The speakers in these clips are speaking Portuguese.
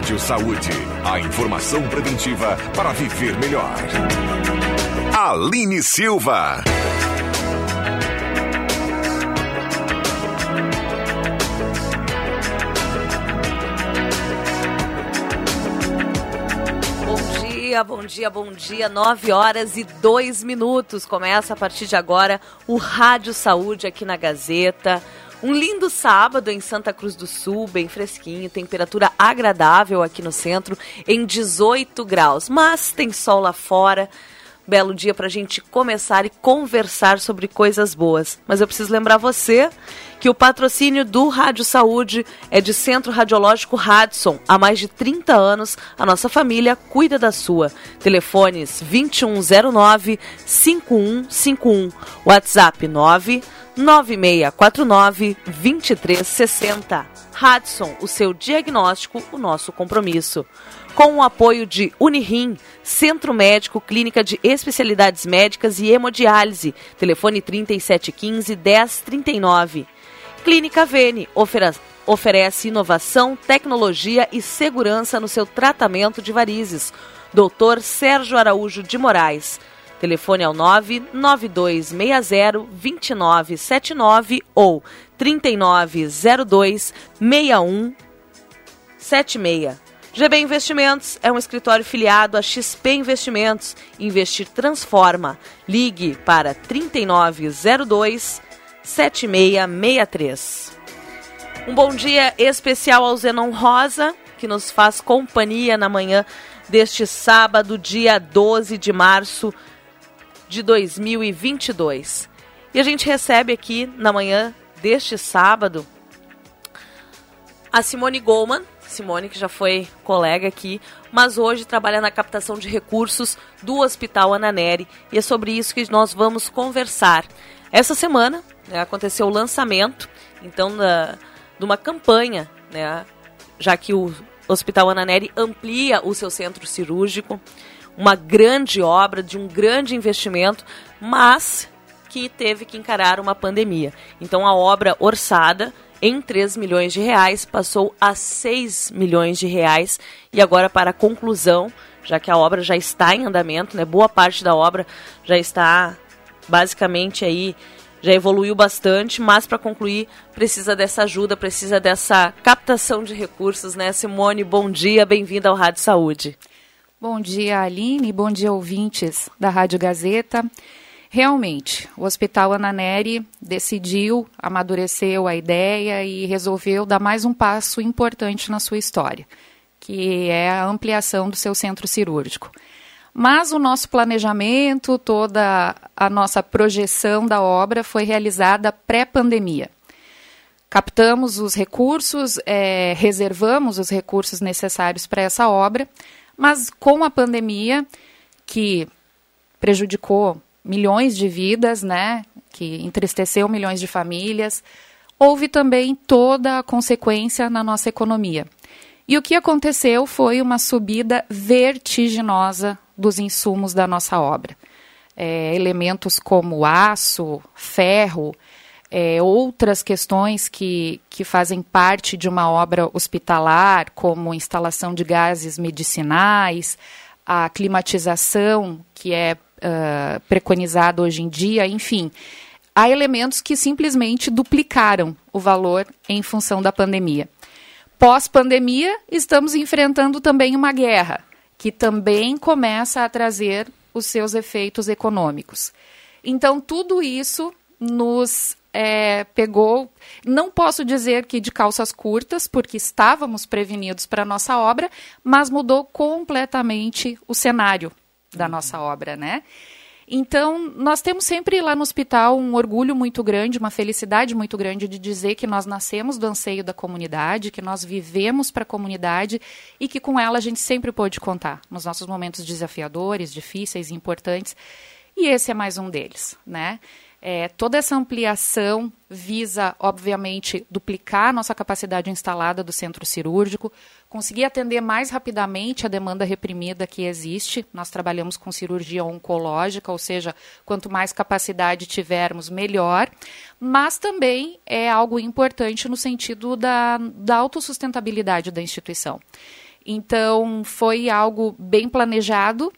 Rádio Saúde. A informação preventiva para viver melhor. Aline Silva. Bom dia, bom dia, bom dia. 9 horas e 2 minutos. Começa a partir de agora o Rádio Saúde aqui na Gazeta. Um lindo sábado em Santa Cruz do Sul, bem fresquinho, temperatura agradável aqui no centro, em 18 graus. Mas tem sol lá fora. Belo dia para a gente começar e conversar sobre coisas boas. Mas eu preciso lembrar você que o patrocínio do Rádio Saúde é de Centro Radiológico Radson. Há mais de 30 anos, a nossa família cuida da sua. Telefones 2109 5151, WhatsApp 9 9649 2360. Radson, o seu diagnóstico, o nosso compromisso. Com o apoio de Unirim, Centro Médico, Clínica de Especialidades Médicas e Hemodiálise. Telefone 3715 1039. Clínica Vene oferece inovação, tecnologia e segurança no seu tratamento de varizes. Doutor Sérgio Araújo de Moraes. Telefone ao 99260-2979 ou 3902-6176. GB Investimentos é um escritório filiado a XP Investimentos. Investir transforma. Ligue para 3902 7663. Um bom dia especial ao Zenon Rosa, que nos faz companhia na manhã deste sábado, dia 12 de março de 2022. E a gente recebe aqui na manhã deste sábado a Simone Goldman, Simone que já foi colega aqui, mas hoje trabalha na captação de recursos do Hospital Ananeri e é sobre isso que nós vamos conversar. Essa semana né, aconteceu o lançamento, então, da, de uma campanha, né, já que o Hospital Ananeri amplia o seu centro cirúrgico, uma grande obra, de um grande investimento, mas que teve que encarar uma pandemia. Então a obra orçada em 3 milhões de reais passou a 6 milhões de reais e agora para a conclusão, já que a obra já está em andamento, né, boa parte da obra já está basicamente aí já evoluiu bastante, mas para concluir precisa dessa ajuda, precisa dessa captação de recursos, né? Simone, bom dia, bem-vinda ao Rádio Saúde. Bom dia, Aline, bom dia, ouvintes da Rádio Gazeta. Realmente, o Hospital Ananeri decidiu, amadureceu a ideia e resolveu dar mais um passo importante na sua história, que é a ampliação do seu centro cirúrgico. Mas o nosso planejamento, toda a nossa projeção da obra foi realizada pré-pandemia. Captamos os recursos, é, reservamos os recursos necessários para essa obra, mas com a pandemia, que prejudicou milhões de vidas, né, que entristeceu milhões de famílias, houve também toda a consequência na nossa economia. E o que aconteceu foi uma subida vertiginosa dos insumos da nossa obra. É, elementos como aço, ferro, é, outras questões que, que fazem parte de uma obra hospitalar, como instalação de gases medicinais, a climatização, que é uh, preconizada hoje em dia, enfim. Há elementos que simplesmente duplicaram o valor em função da pandemia. Pós-pandemia, estamos enfrentando também uma guerra que também começa a trazer os seus efeitos econômicos. Então, tudo isso nos é, pegou, não posso dizer que de calças curtas, porque estávamos prevenidos para a nossa obra, mas mudou completamente o cenário da nossa obra, né? Então, nós temos sempre lá no hospital um orgulho muito grande, uma felicidade muito grande de dizer que nós nascemos do anseio da comunidade, que nós vivemos para a comunidade e que com ela a gente sempre pôde contar nos nossos momentos desafiadores, difíceis e importantes. E esse é mais um deles, né? É, toda essa ampliação visa, obviamente, duplicar a nossa capacidade instalada do centro cirúrgico, conseguir atender mais rapidamente a demanda reprimida que existe. Nós trabalhamos com cirurgia oncológica, ou seja, quanto mais capacidade tivermos, melhor. Mas também é algo importante no sentido da, da autossustentabilidade da instituição. Então, foi algo bem planejado,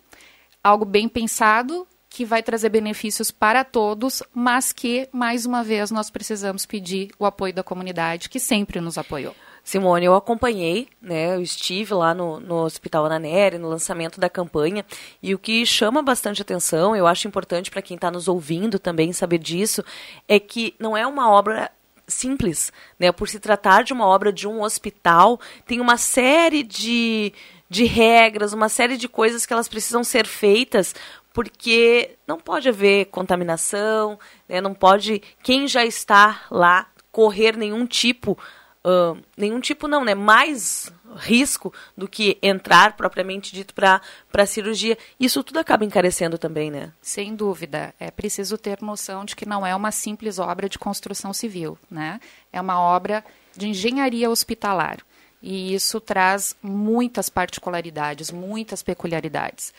algo bem pensado, que vai trazer benefícios para todos, mas que, mais uma vez, nós precisamos pedir o apoio da comunidade, que sempre nos apoiou. Simone, eu acompanhei, né? Eu estive lá no, no Hospital Ananeri, no lançamento da campanha, e o que chama bastante atenção, eu acho importante para quem está nos ouvindo também saber disso, é que não é uma obra simples, né? Por se tratar de uma obra de um hospital, tem uma série de, de regras, uma série de coisas que elas precisam ser feitas porque não pode haver contaminação, né? não pode quem já está lá correr nenhum tipo uh, nenhum tipo não, né? Mais risco do que entrar propriamente dito para a cirurgia. Isso tudo acaba encarecendo também, né? Sem dúvida. É preciso ter noção de que não é uma simples obra de construção civil, né? É uma obra de engenharia hospitalar. E isso traz muitas particularidades, muitas peculiaridades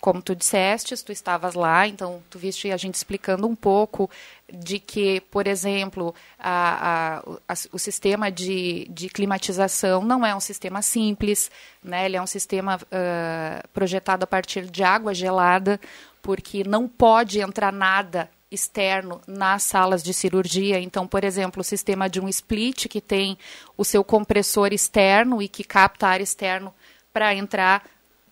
como tu disseste, tu estavas lá, então tu viste a gente explicando um pouco de que, por exemplo, a, a, a, o sistema de, de, climatização não é um sistema simples, né? ele é um sistema uh, projetado a partir de água gelada, porque não pode entrar nada externo nas salas de cirurgia. Então, por exemplo, o sistema de um split que tem o seu compressor externo e que capta ar externo para entrar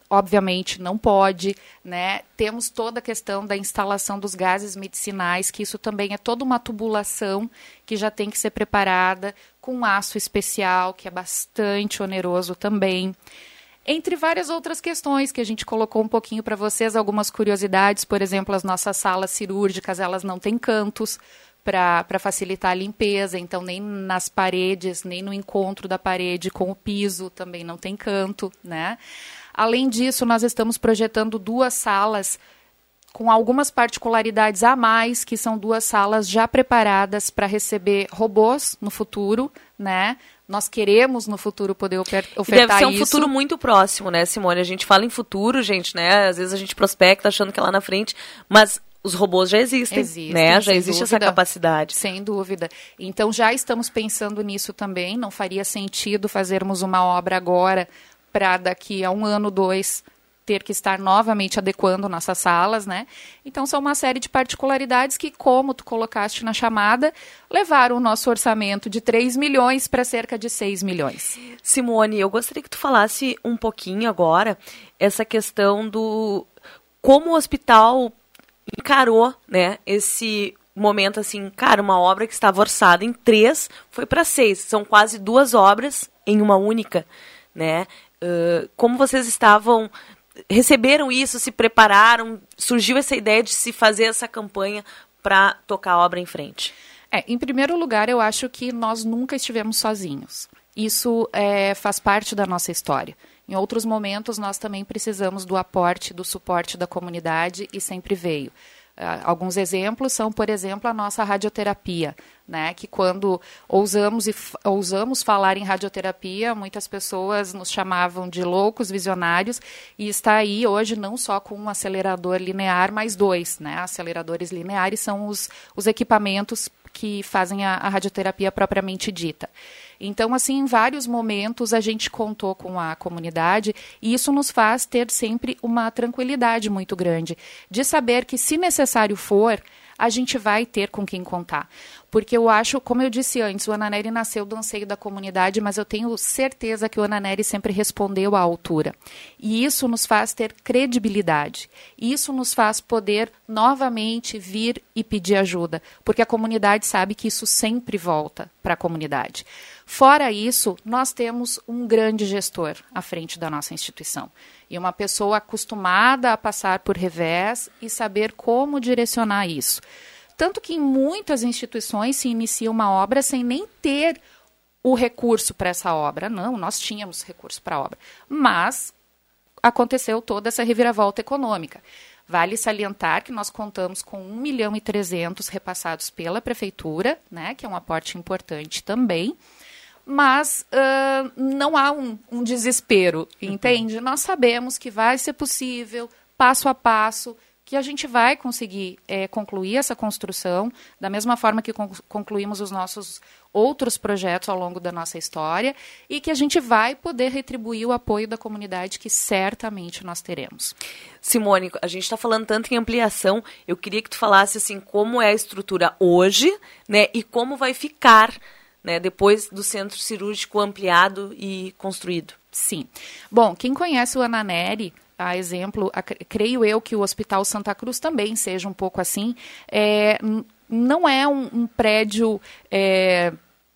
obviamente não pode, né? Temos toda a questão da instalação dos gases medicinais, que isso também é toda uma tubulação que já tem que ser preparada com aço especial, que é bastante oneroso também. Entre várias outras questões que a gente colocou um pouquinho para vocês, algumas curiosidades, por exemplo, as nossas salas cirúrgicas, elas não têm cantos para facilitar a limpeza, então nem nas paredes, nem no encontro da parede com o piso também não tem canto, né? Além disso, nós estamos projetando duas salas com algumas particularidades a mais, que são duas salas já preparadas para receber robôs no futuro, né? Nós queremos no futuro poder ofertar isso. Deve ser um isso. futuro muito próximo, né, Simone? A gente fala em futuro, gente, né? Às vezes a gente prospecta achando que é lá na frente, mas os robôs já existem, existem né? Já existe dúvida, essa capacidade. Sem dúvida. Então já estamos pensando nisso também. Não faria sentido fazermos uma obra agora para daqui a um ano, dois, ter que estar novamente adequando nossas salas, né? Então são uma série de particularidades que, como tu colocaste na chamada, levaram o nosso orçamento de 3 milhões para cerca de 6 milhões. Simone, eu gostaria que tu falasse um pouquinho agora essa questão do como o hospital encarou, né, esse momento assim, cara, uma obra que estava orçada em três foi para seis. São quase duas obras em uma única, né? Como vocês estavam receberam isso, se prepararam, surgiu essa ideia de se fazer essa campanha para tocar a obra em frente? É, em primeiro lugar, eu acho que nós nunca estivemos sozinhos. Isso é, faz parte da nossa história. Em outros momentos, nós também precisamos do aporte, do suporte da comunidade e sempre veio. Uh, alguns exemplos são, por exemplo, a nossa radioterapia, né? Que quando ousamos e ousamos falar em radioterapia, muitas pessoas nos chamavam de loucos visionários e está aí hoje não só com um acelerador linear, mas dois, né? Aceleradores lineares são os, os equipamentos que fazem a, a radioterapia propriamente dita. Então, assim, em vários momentos a gente contou com a comunidade e isso nos faz ter sempre uma tranquilidade muito grande de saber que, se necessário for, a gente vai ter com quem contar. Porque eu acho, como eu disse antes, o Ananeri nasceu do anseio da comunidade, mas eu tenho certeza que o Ananeri sempre respondeu à altura. E isso nos faz ter credibilidade. Isso nos faz poder novamente vir e pedir ajuda, porque a comunidade sabe que isso sempre volta para a comunidade. Fora isso, nós temos um grande gestor à frente da nossa instituição. E uma pessoa acostumada a passar por revés e saber como direcionar isso. Tanto que em muitas instituições se inicia uma obra sem nem ter o recurso para essa obra. Não, nós tínhamos recurso para a obra. Mas aconteceu toda essa reviravolta econômica. Vale salientar que nós contamos com 1 milhão e 300 repassados pela prefeitura, né, que é um aporte importante também mas uh, não há um, um desespero, uhum. entende? Uhum. Nós sabemos que vai ser possível, passo a passo, que a gente vai conseguir é, concluir essa construção da mesma forma que concluímos os nossos outros projetos ao longo da nossa história e que a gente vai poder retribuir o apoio da comunidade que certamente nós teremos. Simone, a gente está falando tanto em ampliação, eu queria que tu falasse assim como é a estrutura hoje, né, e como vai ficar, né, depois do centro cirúrgico ampliado e construído. Sim. Bom, quem conhece o Ananeri, a exemplo, a, creio eu que o Hospital Santa Cruz também seja um pouco assim. É, não é um, um prédio é,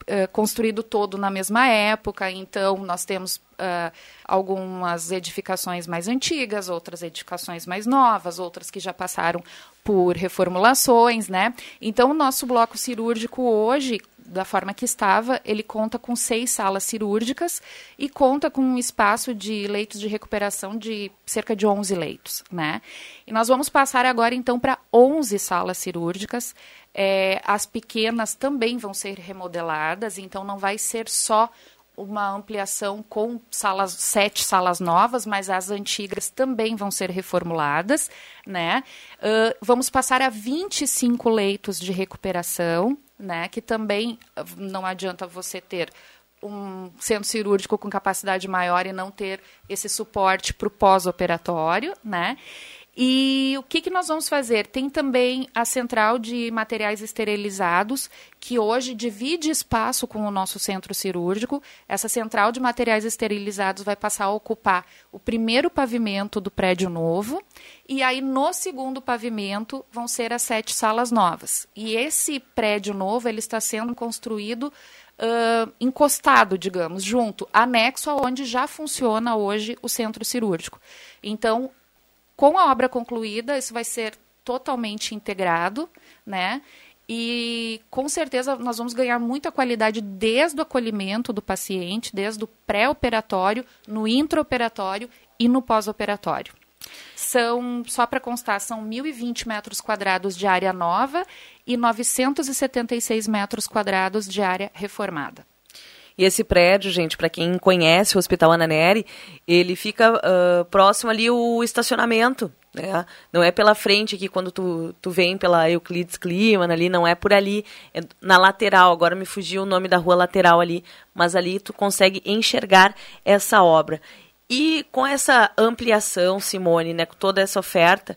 é, construído todo na mesma época, então nós temos uh, algumas edificações mais antigas, outras edificações mais novas, outras que já passaram por reformulações, né? Então o nosso bloco cirúrgico hoje da forma que estava, ele conta com seis salas cirúrgicas e conta com um espaço de leitos de recuperação de cerca de 11 leitos, né? E nós vamos passar agora, então, para 11 salas cirúrgicas. É, as pequenas também vão ser remodeladas, então não vai ser só uma ampliação com salas, sete salas novas, mas as antigas também vão ser reformuladas, né? Uh, vamos passar a 25 leitos de recuperação, né? Que também não adianta você ter um centro cirúrgico com capacidade maior e não ter esse suporte para o pós-operatório, né? E o que, que nós vamos fazer? Tem também a central de materiais esterilizados, que hoje divide espaço com o nosso centro cirúrgico. Essa central de materiais esterilizados vai passar a ocupar o primeiro pavimento do prédio novo. E aí, no segundo pavimento, vão ser as sete salas novas. E esse prédio novo ele está sendo construído Uh, encostado, digamos, junto, anexo aonde já funciona hoje o centro cirúrgico. Então, com a obra concluída, isso vai ser totalmente integrado, né? E com certeza nós vamos ganhar muita qualidade desde o acolhimento do paciente, desde o pré-operatório, no intraoperatório e no pós-operatório. São, só para constar, são 1.020 metros quadrados de área nova e 976 metros quadrados de área reformada. E esse prédio, gente, para quem conhece o Hospital Ana Neri, ele fica uh, próximo ali o estacionamento. Né? Não é pela frente aqui, quando tu, tu vem pela Euclides Clima, ali, não é por ali, é na lateral. Agora me fugiu o nome da rua lateral ali, mas ali tu consegue enxergar essa obra. E com essa ampliação, Simone, né, com toda essa oferta,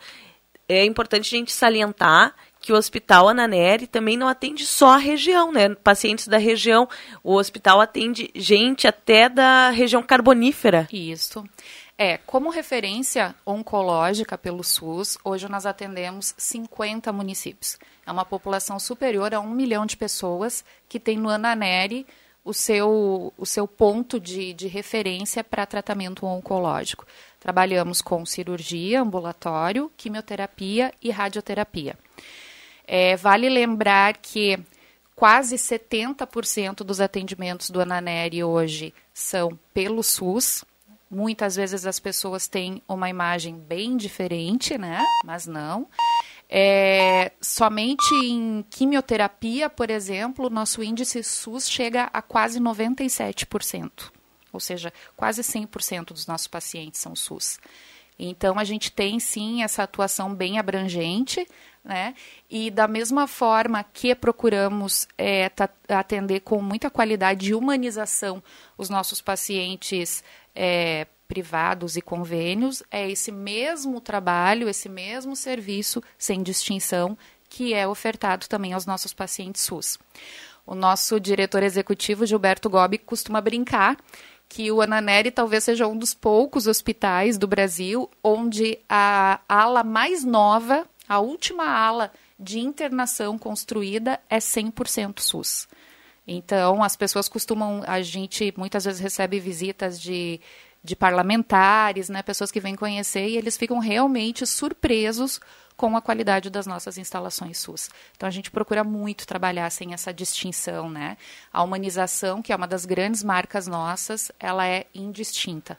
é importante a gente salientar que o Hospital Ananeri também não atende só a região, né? Pacientes da região. O hospital atende gente até da região carbonífera. Isso. É, como referência oncológica pelo SUS, hoje nós atendemos 50 municípios. É uma população superior a um milhão de pessoas que tem no Ananeri o seu, o seu ponto de, de referência para tratamento oncológico. Trabalhamos com cirurgia, ambulatório, quimioterapia e radioterapia. É, vale lembrar que quase 70% dos atendimentos do Ananeri hoje são pelo SUS. Muitas vezes as pessoas têm uma imagem bem diferente, né? Mas não. É, somente em quimioterapia, por exemplo, nosso índice SUS chega a quase 97%. Ou seja, quase 100% dos nossos pacientes são SUS. Então, a gente tem sim essa atuação bem abrangente, né? E da mesma forma que procuramos é, atender com muita qualidade e humanização os nossos pacientes é, privados e convênios, é esse mesmo trabalho, esse mesmo serviço, sem distinção, que é ofertado também aos nossos pacientes SUS. O nosso diretor executivo, Gilberto Gobi, costuma brincar que o Ananeri talvez seja um dos poucos hospitais do Brasil onde a ala mais nova a última ala de internação construída é 100% SUS. Então, as pessoas costumam, a gente muitas vezes recebe visitas de, de parlamentares, né, pessoas que vêm conhecer e eles ficam realmente surpresos com a qualidade das nossas instalações SUS. Então a gente procura muito trabalhar sem essa distinção, né? A humanização, que é uma das grandes marcas nossas, ela é indistinta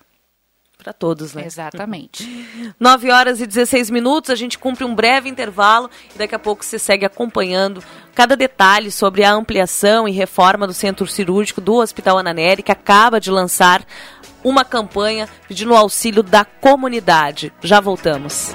para todos, né? Exatamente. 9 horas e 16 minutos, a gente cumpre um breve intervalo e daqui a pouco você segue acompanhando cada detalhe sobre a ampliação e reforma do centro cirúrgico do Hospital Ananeri, que acaba de lançar uma campanha pedindo auxílio da comunidade. Já voltamos.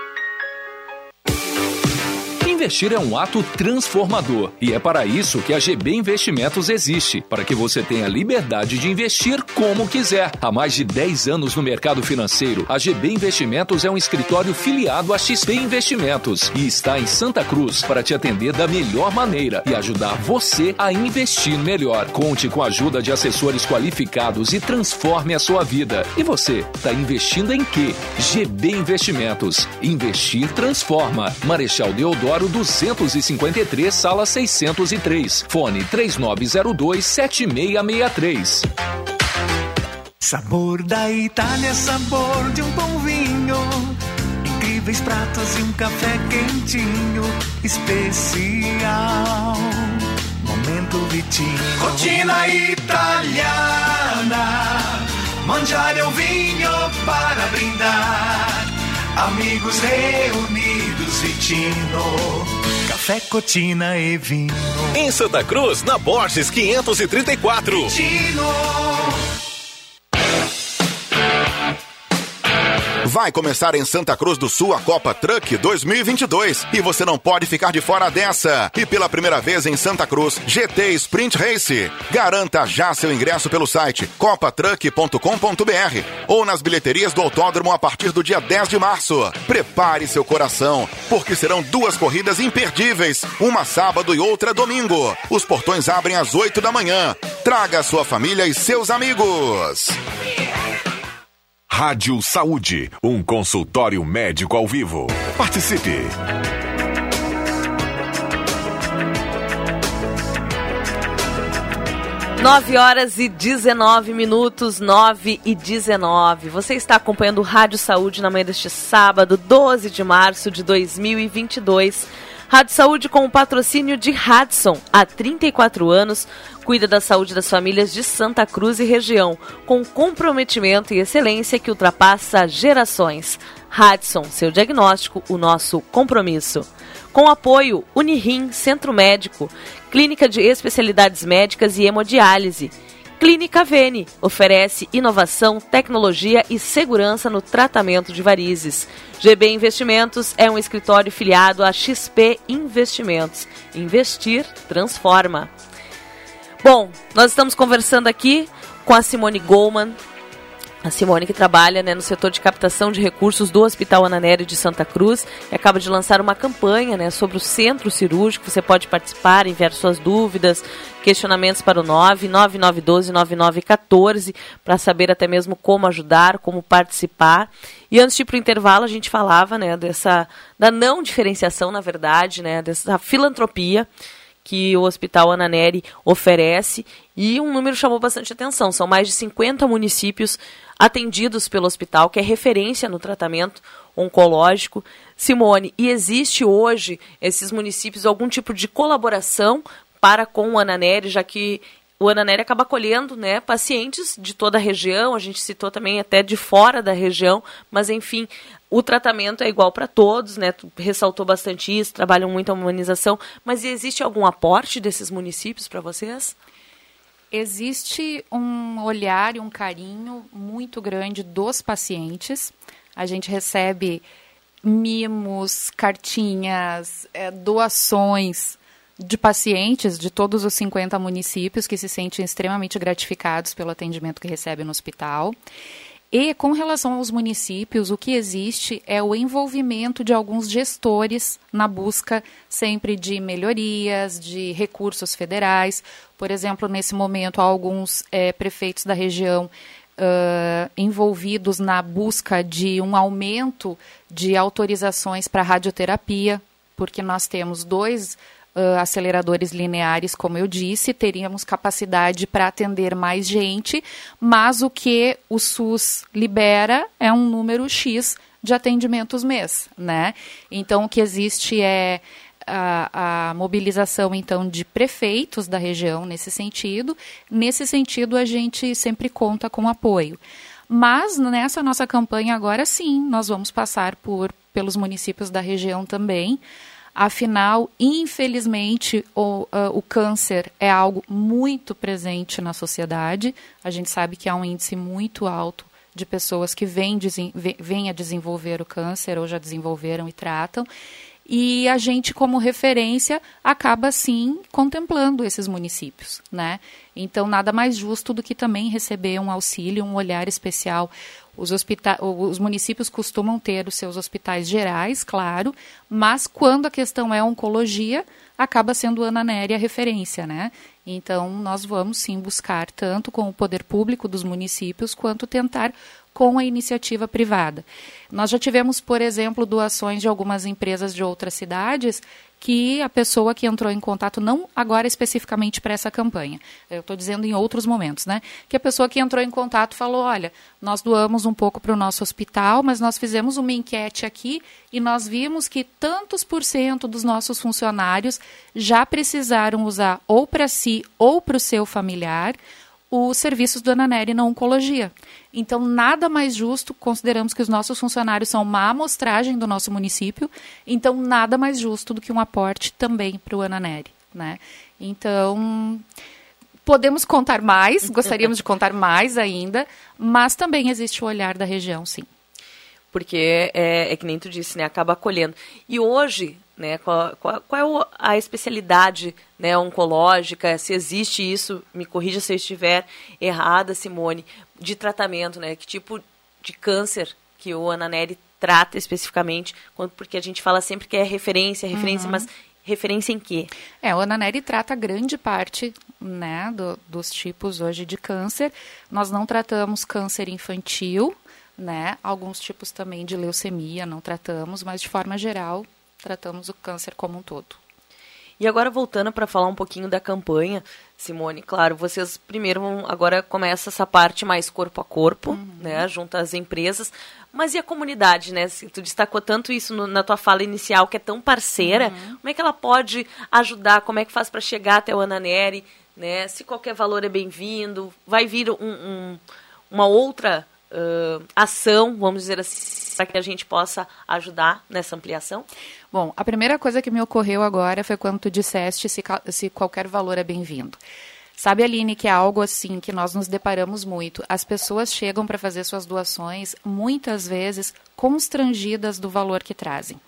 Investir é um ato transformador e é para isso que a GB Investimentos existe, para que você tenha liberdade de investir como quiser. Há mais de 10 anos no mercado financeiro, a GB Investimentos é um escritório filiado à XP Investimentos e está em Santa Cruz para te atender da melhor maneira e ajudar você a investir melhor. Conte com a ajuda de assessores qualificados e transforme a sua vida. E você, está investindo em quê? GB Investimentos. Investir transforma. Marechal Deodoro 253, sala 603. Fone 3902 7663. Sabor da Itália, sabor de um bom vinho. Incríveis pratos e um café quentinho, especial. Momento Vitinho. Rotina italiana. Mangiare um vinho para brindar. Amigos reunidos, Vitino. Café, cotina e vinho. Em Santa Cruz, na Borges 534. Vitino. Vai começar em Santa Cruz do Sul a Copa Truck 2022 e você não pode ficar de fora dessa. E pela primeira vez em Santa Cruz, GT Sprint Race. Garanta já seu ingresso pelo site copatruck.com.br ou nas bilheterias do autódromo a partir do dia 10 de março. Prepare seu coração, porque serão duas corridas imperdíveis, uma sábado e outra domingo. Os portões abrem às 8 da manhã. Traga sua família e seus amigos. Rádio Saúde, um consultório médico ao vivo. Participe! Nove horas e 19 minutos, 9 e 19. Você está acompanhando Rádio Saúde na manhã deste sábado, 12 de março de 2022. Rádio Saúde com o patrocínio de Hudson, há 34 anos, cuida da saúde das famílias de Santa Cruz e região, com comprometimento e excelência que ultrapassa gerações. Hudson, seu diagnóstico, o nosso compromisso. Com apoio Unirim Centro Médico, Clínica de Especialidades Médicas e Hemodiálise. Clínica Vene oferece inovação, tecnologia e segurança no tratamento de varizes. GB Investimentos é um escritório filiado a XP Investimentos. Investir transforma. Bom, nós estamos conversando aqui com a Simone Goldman, a Simone que trabalha né, no setor de captação de recursos do Hospital Ananeri de Santa Cruz acaba de lançar uma campanha né, sobre o centro cirúrgico. Você pode participar, enviar suas dúvidas, questionamentos para o 9 9912 9914 para saber até mesmo como ajudar, como participar. E antes de ir para o intervalo, a gente falava né, dessa da não diferenciação, na verdade, né, dessa filantropia que o Hospital Ananeri oferece e um número chamou bastante atenção. São mais de 50 municípios atendidos pelo hospital, que é referência no tratamento oncológico. Simone, e existe hoje esses municípios algum tipo de colaboração para com o Ananeri, já que o Ananeri acaba acolhendo né, pacientes de toda a região, a gente citou também até de fora da região, mas enfim, o tratamento é igual para todos, né? Tu ressaltou bastante isso, trabalham muito a humanização, mas existe algum aporte desses municípios para vocês? Existe um olhar e um carinho muito grande dos pacientes. A gente recebe mimos, cartinhas, é, doações de pacientes de todos os 50 municípios que se sentem extremamente gratificados pelo atendimento que recebem no hospital. E com relação aos municípios, o que existe é o envolvimento de alguns gestores na busca sempre de melhorias, de recursos federais. Por exemplo, nesse momento, há alguns é, prefeitos da região uh, envolvidos na busca de um aumento de autorizações para radioterapia, porque nós temos dois uh, aceleradores lineares, como eu disse, teríamos capacidade para atender mais gente, mas o que o SUS libera é um número X de atendimentos mês, né? Então, o que existe é a, a, mobilização, então, de prefeitos da região nesse sentido. Nesse sentido, a gente sempre conta com apoio. Mas nessa nossa campanha agora sim, nós vamos passar por pelos municípios da região também. Afinal, infelizmente, o, uh, o câncer é algo muito presente na sociedade. A gente sabe que há um índice muito alto de pessoas que vêm, a desenvolver o câncer ou já desenvolveram e tratam. E a gente, como referência, acaba sim contemplando esses municípios, né? Então, nada mais justo do que também receber um auxílio, um olhar especial. Os, os municípios costumam ter os seus hospitais gerais, claro, mas quando a questão é oncologia, acaba sendo Ana Néria a referência, né? Então, nós vamos sim buscar, tanto com o poder público dos municípios, quanto tentar com a iniciativa privada. Nós já tivemos, por exemplo, doações de algumas empresas de outras cidades que a pessoa que entrou em contato, não agora especificamente para essa campanha, eu estou dizendo em outros momentos, né? Que a pessoa que entrou em contato falou: olha, nós doamos um pouco para o nosso hospital, mas nós fizemos uma enquete aqui e nós vimos que tantos por cento dos nossos funcionários já precisaram usar ou para si ou para o seu familiar os serviços do Ananeri na oncologia. Então, nada mais justo, consideramos que os nossos funcionários são uma amostragem do nosso município, então nada mais justo do que um aporte também para o Ananeri. Né? Então, podemos contar mais, gostaríamos de contar mais ainda, mas também existe o olhar da região, sim. Porque é, é que nem tu disse, né? Acaba acolhendo. E hoje, né? Qual, qual, qual, é a especialidade né, oncológica? Se existe isso, me corrija se eu estiver errada, Simone, de tratamento, né? Que tipo de câncer que o Ananeri trata especificamente? Porque a gente fala sempre que é referência, referência, uhum. mas referência em quê? É, o Ananeri trata grande parte né, do, dos tipos hoje de câncer. Nós não tratamos câncer infantil, né? Alguns tipos também de leucemia não tratamos, mas de forma geral tratamos o câncer como um todo. E agora voltando para falar um pouquinho da campanha, Simone, claro, vocês primeiro agora começa essa parte mais corpo a corpo, uhum. né, junto às empresas, mas e a comunidade, né? Se tu destacou tanto isso no, na tua fala inicial, que é tão parceira, uhum. como é que ela pode ajudar? Como é que faz para chegar até o Ananeri, né? Se qualquer valor é bem-vindo, vai vir um, um, uma outra uh, ação, vamos dizer assim, para que a gente possa ajudar nessa ampliação? Bom, a primeira coisa que me ocorreu agora foi quando tu disseste se, se qualquer valor é bem-vindo. Sabe, Aline, que é algo assim que nós nos deparamos muito. As pessoas chegam para fazer suas doações, muitas vezes constrangidas do valor que trazem.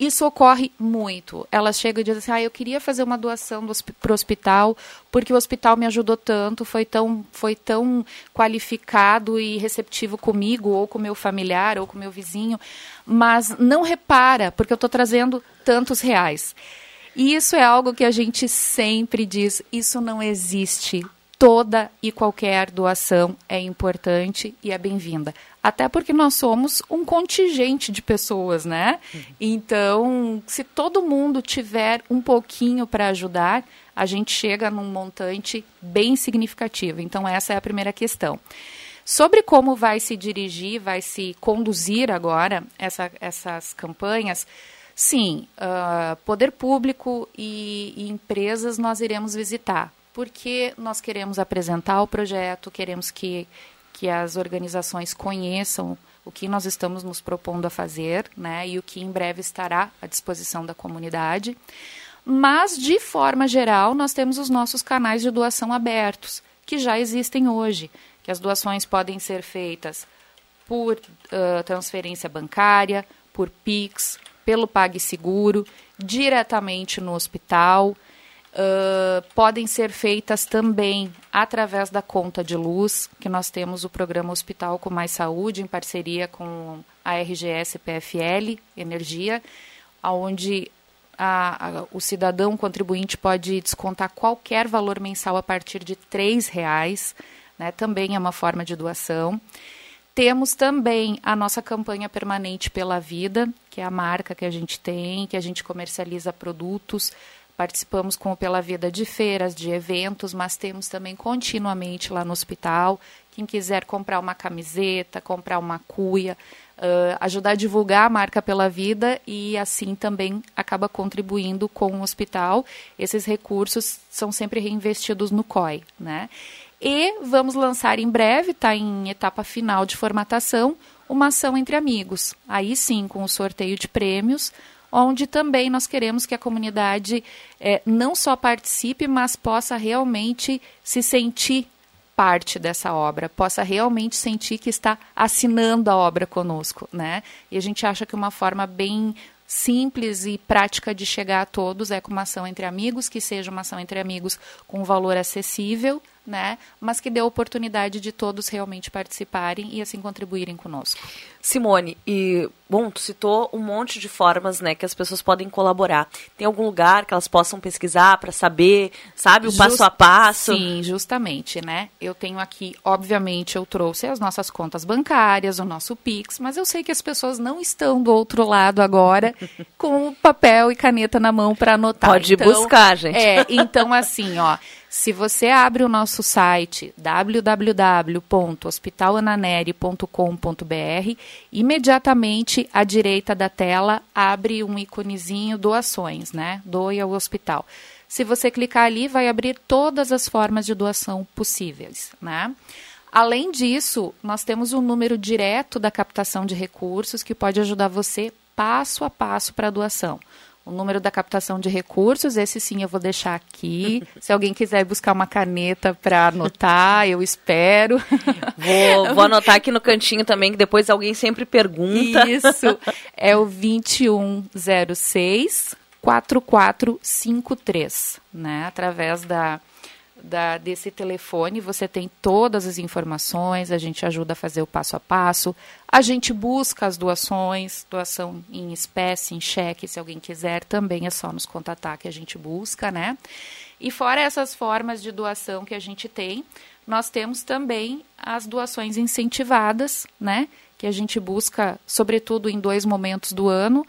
Isso ocorre muito. Elas chegam e dizem assim: ah, eu queria fazer uma doação para o hospital, porque o hospital me ajudou tanto, foi tão, foi tão qualificado e receptivo comigo, ou com meu familiar, ou com meu vizinho, mas não repara, porque eu estou trazendo tantos reais. E isso é algo que a gente sempre diz: isso não existe toda e qualquer doação é importante e é bem-vinda. Até porque nós somos um contingente de pessoas, né? Uhum. Então, se todo mundo tiver um pouquinho para ajudar, a gente chega num montante bem significativo. Então, essa é a primeira questão. Sobre como vai se dirigir, vai se conduzir agora essa, essas campanhas, sim, uh, poder público e, e empresas nós iremos visitar porque nós queremos apresentar o projeto, queremos que, que as organizações conheçam o que nós estamos nos propondo a fazer, né, e o que em breve estará à disposição da comunidade. Mas, de forma geral, nós temos os nossos canais de doação abertos, que já existem hoje, que as doações podem ser feitas por uh, transferência bancária, por PIX, pelo PagSeguro, diretamente no hospital, Podem ser feitas também através da conta de luz, que nós temos o programa Hospital com Mais Saúde, em parceria com a RGS PFL Energia, onde a, a, o cidadão contribuinte pode descontar qualquer valor mensal a partir de R$ reais, né? também é uma forma de doação. Temos também a nossa campanha permanente pela vida, que é a marca que a gente tem, que a gente comercializa produtos participamos com o Pela Vida de feiras, de eventos, mas temos também continuamente lá no hospital. Quem quiser comprar uma camiseta, comprar uma cuia, uh, ajudar a divulgar a marca Pela Vida e assim também acaba contribuindo com o hospital. Esses recursos são sempre reinvestidos no COI, né? E vamos lançar em breve, está em etapa final de formatação, uma ação entre amigos. Aí sim, com o sorteio de prêmios, onde também nós queremos que a comunidade é, não só participe, mas possa realmente se sentir parte dessa obra, possa realmente sentir que está assinando a obra conosco, né? E a gente acha que uma forma bem simples e prática de chegar a todos é com uma ação entre amigos, que seja uma ação entre amigos com valor acessível, né? Mas que dê a oportunidade de todos realmente participarem e assim contribuírem conosco. Simone, e bom, tu citou um monte de formas, né, que as pessoas podem colaborar. Tem algum lugar que elas possam pesquisar para saber, sabe, o Just, passo a passo? Sim, justamente, né? Eu tenho aqui, obviamente, eu trouxe as nossas contas bancárias, o nosso Pix, mas eu sei que as pessoas não estão do outro lado agora com papel e caneta na mão para anotar. Pode então, buscar, gente. É, então assim, ó, se você abre o nosso site www.hospitalananeri.com.br, imediatamente à direita da tela abre um íconezinho doações, né? Doe ao hospital. Se você clicar ali, vai abrir todas as formas de doação possíveis, né? Além disso, nós temos um número direto da captação de recursos que pode ajudar você passo a passo para a doação o número da captação de recursos, esse sim eu vou deixar aqui. Se alguém quiser buscar uma caneta para anotar, eu espero. Vou, vou, anotar aqui no cantinho também, que depois alguém sempre pergunta. Isso, é o 2106 4453, né? Através da da, desse telefone, você tem todas as informações, a gente ajuda a fazer o passo a passo, a gente busca as doações, doação em espécie, em cheque, se alguém quiser, também é só nos contatar que a gente busca, né? E fora essas formas de doação que a gente tem, nós temos também as doações incentivadas, né? Que a gente busca, sobretudo em dois momentos do ano,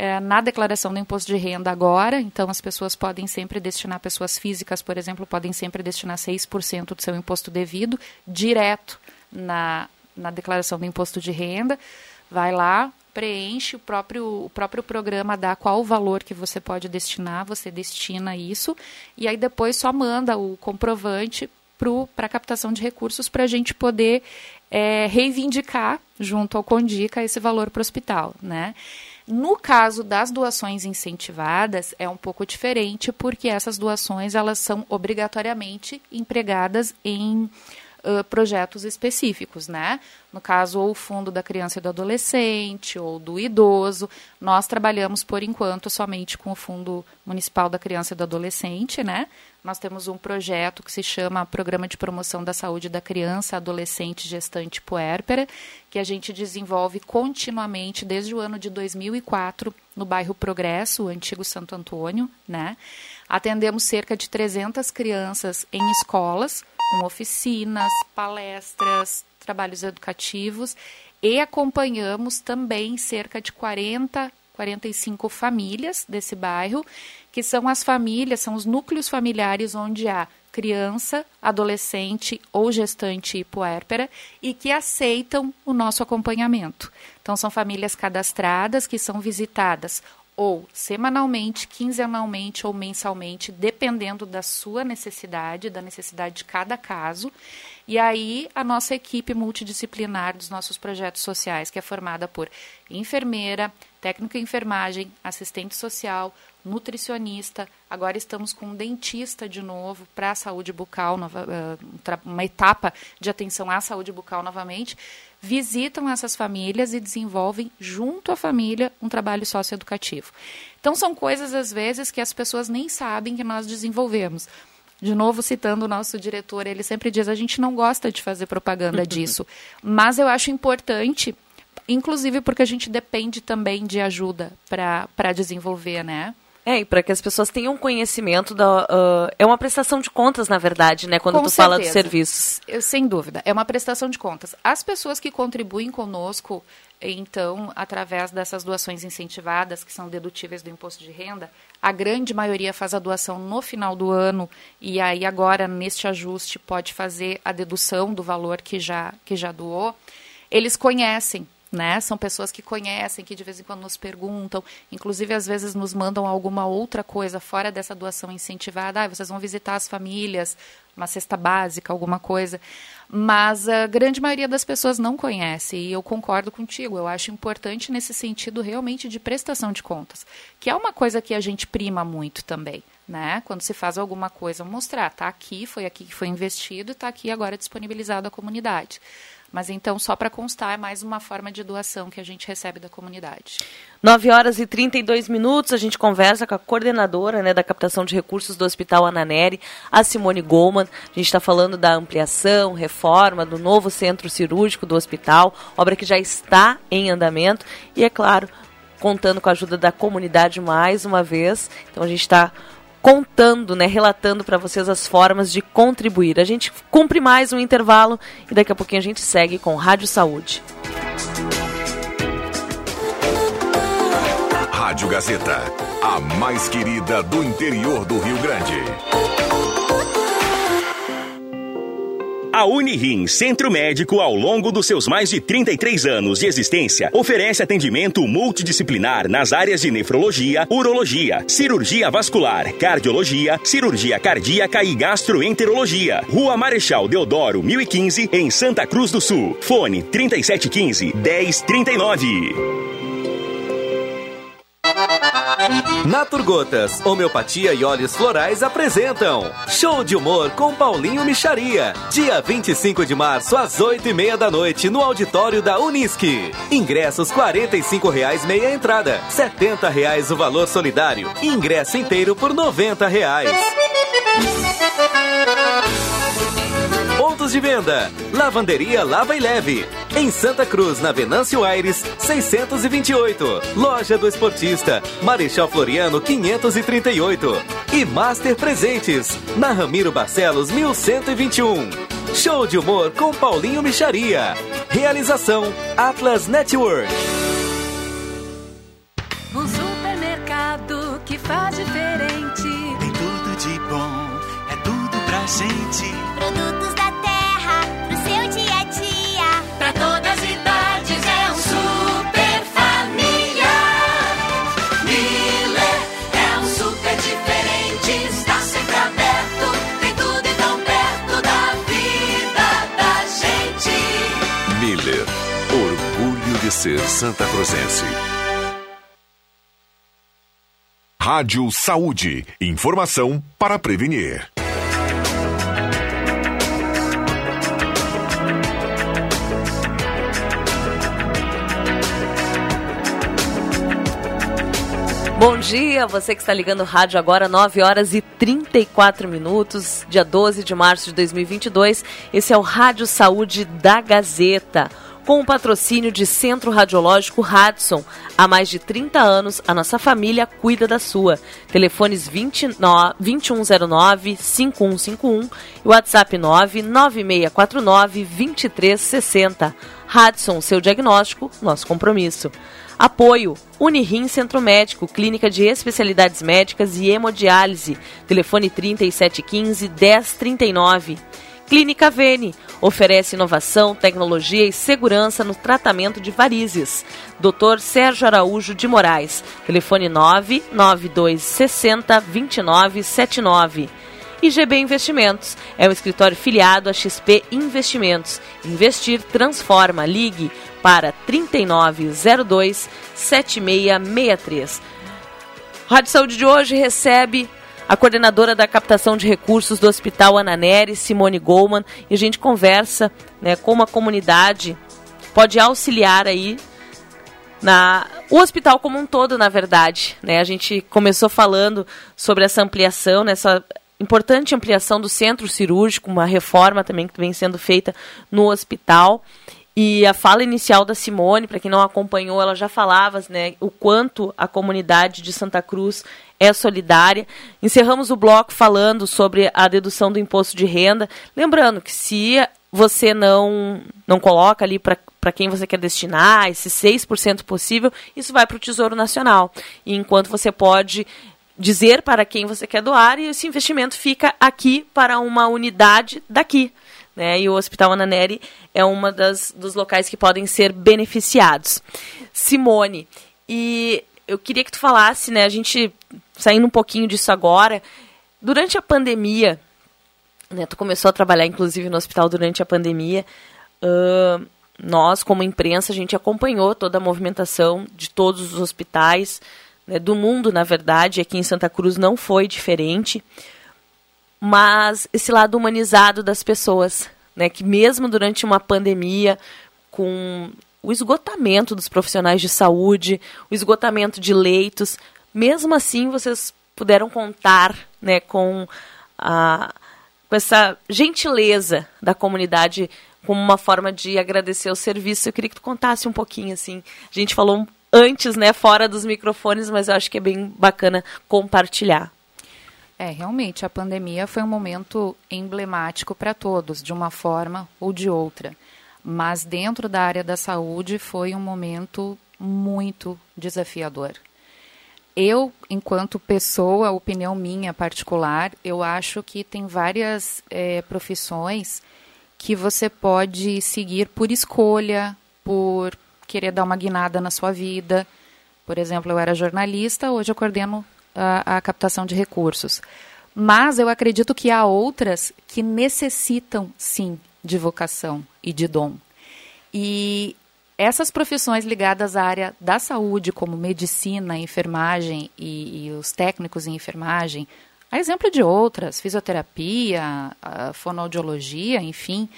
é, na declaração do imposto de renda agora, então as pessoas podem sempre destinar, pessoas físicas, por exemplo, podem sempre destinar 6% do seu imposto devido direto na, na declaração do imposto de renda. Vai lá, preenche o próprio, o próprio programa dá qual o valor que você pode destinar, você destina isso, e aí depois só manda o comprovante para a captação de recursos para a gente poder é, reivindicar junto ao Condica esse valor para o hospital, né? No caso das doações incentivadas, é um pouco diferente, porque essas doações elas são obrigatoriamente empregadas em uh, projetos específicos, né? No caso, ou o fundo da criança e do adolescente, ou do idoso. Nós trabalhamos, por enquanto, somente com o Fundo Municipal da Criança e do Adolescente, né? Nós temos um projeto que se chama Programa de Promoção da Saúde da Criança, Adolescente, Gestante Puérpera, que a gente desenvolve continuamente desde o ano de 2004 no bairro Progresso, o antigo Santo Antônio, né? Atendemos cerca de 300 crianças em escolas, com oficinas, palestras, trabalhos educativos e acompanhamos também cerca de 40 45 famílias desse bairro, que são as famílias, são os núcleos familiares onde há criança, adolescente ou gestante puérpera e que aceitam o nosso acompanhamento. Então, são famílias cadastradas que são visitadas ou semanalmente, quinzenalmente ou mensalmente, dependendo da sua necessidade, da necessidade de cada caso. E aí, a nossa equipe multidisciplinar dos nossos projetos sociais, que é formada por enfermeira, técnica em enfermagem, assistente social, nutricionista. Agora estamos com um dentista de novo para a saúde bucal, eh, uma etapa de atenção à saúde bucal novamente. Visitam essas famílias e desenvolvem, junto à família, um trabalho socioeducativo. Então, são coisas, às vezes, que as pessoas nem sabem que nós desenvolvemos. De novo, citando o nosso diretor, ele sempre diz: a gente não gosta de fazer propaganda disso, mas eu acho importante inclusive porque a gente depende também de ajuda para desenvolver, né? É, e para que as pessoas tenham conhecimento da. Uh, é uma prestação de contas, na verdade, né? Quando Com tu fala dos certeza. serviços. Eu, sem dúvida, é uma prestação de contas. As pessoas que contribuem conosco, então, através dessas doações incentivadas, que são dedutíveis do imposto de renda, a grande maioria faz a doação no final do ano e aí agora, neste ajuste, pode fazer a dedução do valor que já, que já doou. Eles conhecem né? São pessoas que conhecem, que de vez em quando nos perguntam, inclusive às vezes nos mandam alguma outra coisa fora dessa doação incentivada. Ah, vocês vão visitar as famílias, uma cesta básica, alguma coisa. Mas a grande maioria das pessoas não conhece e eu concordo contigo. Eu acho importante nesse sentido realmente de prestação de contas, que é uma coisa que a gente prima muito também. Né? Quando se faz alguma coisa, mostrar, tá aqui, foi aqui que foi investido está aqui agora disponibilizado à comunidade. Mas então, só para constar, é mais uma forma de doação que a gente recebe da comunidade. 9 horas e 32 minutos, a gente conversa com a coordenadora né, da captação de recursos do Hospital Ananeri, a Simone Goldman. A gente está falando da ampliação, reforma, do novo centro cirúrgico do hospital, obra que já está em andamento. E, é claro, contando com a ajuda da comunidade mais uma vez. Então, a gente está contando, né, relatando para vocês as formas de contribuir. A gente cumpre mais um intervalo e daqui a pouquinho a gente segue com Rádio Saúde. Rádio Gazeta, a mais querida do interior do Rio Grande. A Unirim Centro Médico, ao longo dos seus mais de 33 anos de existência, oferece atendimento multidisciplinar nas áreas de nefrologia, urologia, cirurgia vascular, cardiologia, cirurgia cardíaca e gastroenterologia. Rua Marechal Deodoro, 1015, em Santa Cruz do Sul. Fone 3715 1039. Naturgotas, Homeopatia e Óleos Florais apresentam Show de Humor com Paulinho Micharia. Dia 25 de março, às 8 e meia da noite, no auditório da Unisque. Ingressos R$ 45,00 meia entrada, R$ 70,00 o valor solidário. Ingresso inteiro por R$ 90,00. Pontos de venda: Lavanderia Lava e Leve. Em Santa Cruz, na Venâncio Aires, 628. Loja do Esportista, Marechal Floriano 538. E Master Presentes, na Ramiro Barcelos 1121. Show de humor com Paulinho Micharia. Realização Atlas Network. Um supermercado que faz diferente. Tem tudo de bom, é tudo pra gente. Produtos ser Santa Cruzense. Rádio Saúde, informação para prevenir. Bom dia, você que está ligando o rádio agora, 9 horas e 34 minutos, dia 12 de março de 2022. Esse é o Rádio Saúde da Gazeta, com o patrocínio de Centro Radiológico Radson. Há mais de 30 anos, a nossa família cuida da sua. Telefones 29, 2109-5151 e WhatsApp 99649-2360. Radson, seu diagnóstico, nosso compromisso. Apoio: Unirim Centro Médico, Clínica de Especialidades Médicas e Hemodiálise. Telefone 3715 1039. Clínica Vene oferece inovação, tecnologia e segurança no tratamento de varizes. Dr. Sérgio Araújo de Moraes. Telefone 99260 2979. IGB Investimentos é um escritório filiado a XP Investimentos. Investir transforma. Ligue para 3902 7663. Rádio Saúde de hoje recebe a coordenadora da captação de recursos do Hospital Ananeri, Simone Goldman, e a gente conversa né, como a comunidade pode auxiliar aí na o hospital como um todo, na verdade. Né? A gente começou falando sobre essa ampliação, nessa importante ampliação do centro cirúrgico, uma reforma também que vem sendo feita no hospital. E a fala inicial da Simone, para quem não acompanhou, ela já falava né, o quanto a comunidade de Santa Cruz é solidária. Encerramos o bloco falando sobre a dedução do imposto de renda. Lembrando que se você não, não coloca ali para quem você quer destinar, esse 6% possível, isso vai para o Tesouro Nacional. E enquanto você pode dizer para quem você quer doar e esse investimento fica aqui para uma unidade daqui. Né? E o Hospital Ananeri é uma das dos locais que podem ser beneficiados. Simone, e eu queria que tu falasse, né, a gente saindo um pouquinho disso agora, durante a pandemia, né, tu começou a trabalhar inclusive no hospital durante a pandemia, uh, nós como imprensa a gente acompanhou toda a movimentação de todos os hospitais, né, do mundo na verdade, aqui em Santa Cruz não foi diferente, mas esse lado humanizado das pessoas, né, que mesmo durante uma pandemia, com o esgotamento dos profissionais de saúde, o esgotamento de leitos, mesmo assim vocês puderam contar né, com, a, com essa gentileza da comunidade como uma forma de agradecer o serviço. Eu queria que tu contasse um pouquinho, assim. A gente falou antes, né, fora dos microfones, mas eu acho que é bem bacana compartilhar. É, realmente, a pandemia foi um momento emblemático para todos, de uma forma ou de outra. Mas dentro da área da saúde foi um momento muito desafiador. Eu, enquanto pessoa, opinião minha particular, eu acho que tem várias é, profissões que você pode seguir por escolha, por querer dar uma guinada na sua vida. Por exemplo, eu era jornalista, hoje eu coordeno a, a captação de recursos. Mas eu acredito que há outras que necessitam, sim, de vocação e de dom. E essas profissões ligadas à área da saúde, como medicina, enfermagem e, e os técnicos em enfermagem, a exemplo de outras, fisioterapia, fonoaudiologia, enfim,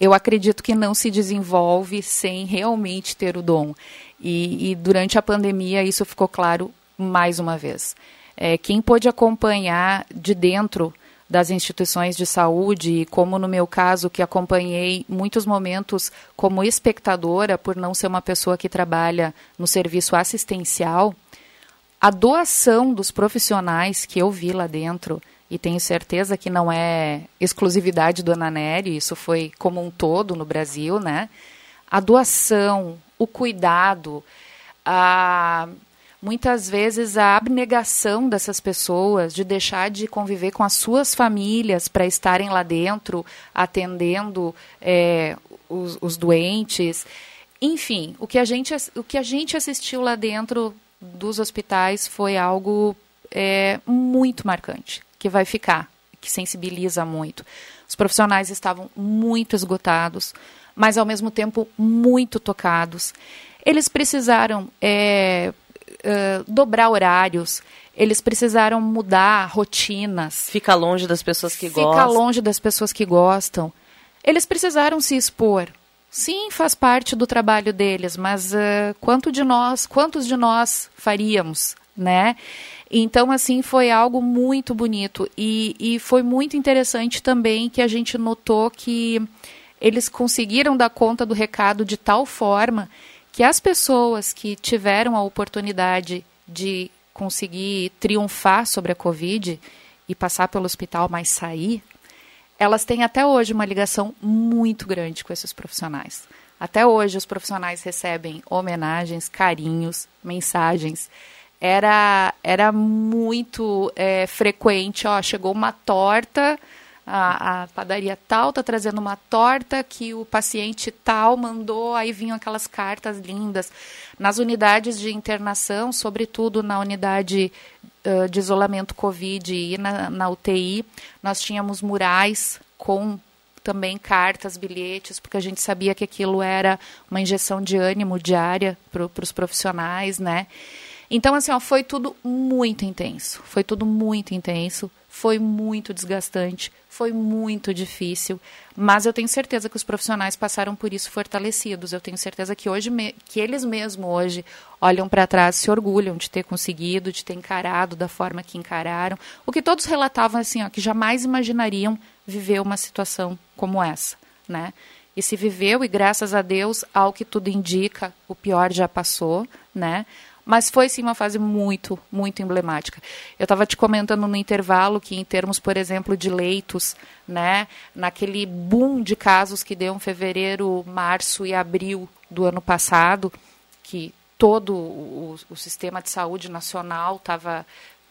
eu acredito que não se desenvolve sem realmente ter o dom. E, e durante a pandemia isso ficou claro mais uma vez. É, quem pôde acompanhar de dentro das instituições de saúde, como no meu caso, que acompanhei muitos momentos como espectadora, por não ser uma pessoa que trabalha no serviço assistencial, a doação dos profissionais que eu vi lá dentro, e tenho certeza que não é exclusividade do Ananeri, isso foi como um todo no Brasil, né? A doação, o cuidado, a muitas vezes a abnegação dessas pessoas de deixar de conviver com as suas famílias para estarem lá dentro atendendo é, os, os, doentes. Enfim, o que, a gente, o que a gente assistiu lá dentro dos hospitais foi algo é, muito marcante, que vai ficar, que sensibiliza muito. Os profissionais estavam muito esgotados, mas ao mesmo tempo muito tocados. Eles precisaram é, uh, dobrar horários, eles precisaram mudar rotinas. Fica longe das pessoas que fica gostam. Fica longe das pessoas que gostam. Eles precisaram se expor. Sim, faz parte do trabalho deles, mas uh, quanto de nós, quantos de nós faríamos, né? Então, assim, foi algo muito bonito. E, e foi muito interessante também que a gente notou que eles conseguiram dar conta do recado de tal forma que as pessoas que tiveram a oportunidade de conseguir triunfar sobre a Covid e passar pelo hospital, mas sair, elas têm até hoje uma ligação muito grande com esses profissionais. Até hoje os profissionais recebem homenagens, carinhos, mensagens. Era, era muito é, frequente, ó, chegou uma torta a, a padaria tal está trazendo uma torta que o paciente tal mandou, aí vinham aquelas cartas lindas. Nas unidades de internação, sobretudo na unidade uh, de isolamento Covid e na, na UTI, nós tínhamos murais com também cartas, bilhetes, porque a gente sabia que aquilo era uma injeção de ânimo diária para os profissionais, né? Então, assim, ó, foi tudo muito intenso. Foi tudo muito intenso. Foi muito desgastante, foi muito difícil, mas eu tenho certeza que os profissionais passaram por isso fortalecidos. Eu tenho certeza que hoje que eles mesmos hoje olham para trás, se orgulham de ter conseguido, de ter encarado da forma que encararam. O que todos relatavam assim, ó, que jamais imaginariam viver uma situação como essa, né? e se viveu, e graças a Deus, ao que tudo indica, o pior já passou, né? Mas foi sim uma fase muito, muito emblemática. Eu estava te comentando no intervalo que, em termos, por exemplo, de leitos, né, naquele boom de casos que deu em fevereiro, março e abril do ano passado, que todo o, o sistema de saúde nacional estava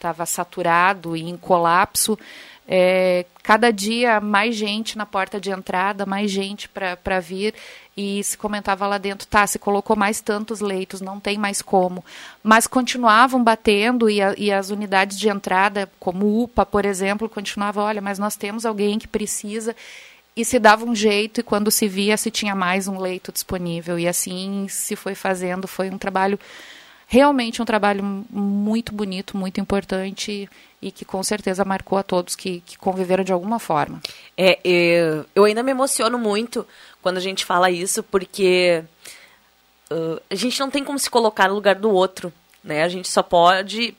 estava saturado e em colapso. É, cada dia mais gente na porta de entrada, mais gente para vir. E se comentava lá dentro, tá, se colocou mais tantos leitos, não tem mais como. Mas continuavam batendo e, a, e as unidades de entrada, como UPA, por exemplo, continuavam, olha, mas nós temos alguém que precisa e se dava um jeito e quando se via se tinha mais um leito disponível e assim se foi fazendo foi um trabalho realmente um trabalho muito bonito muito importante e que com certeza marcou a todos que, que conviveram de alguma forma. É eu, eu ainda me emociono muito quando a gente fala isso porque uh, a gente não tem como se colocar no lugar do outro né? A gente só pode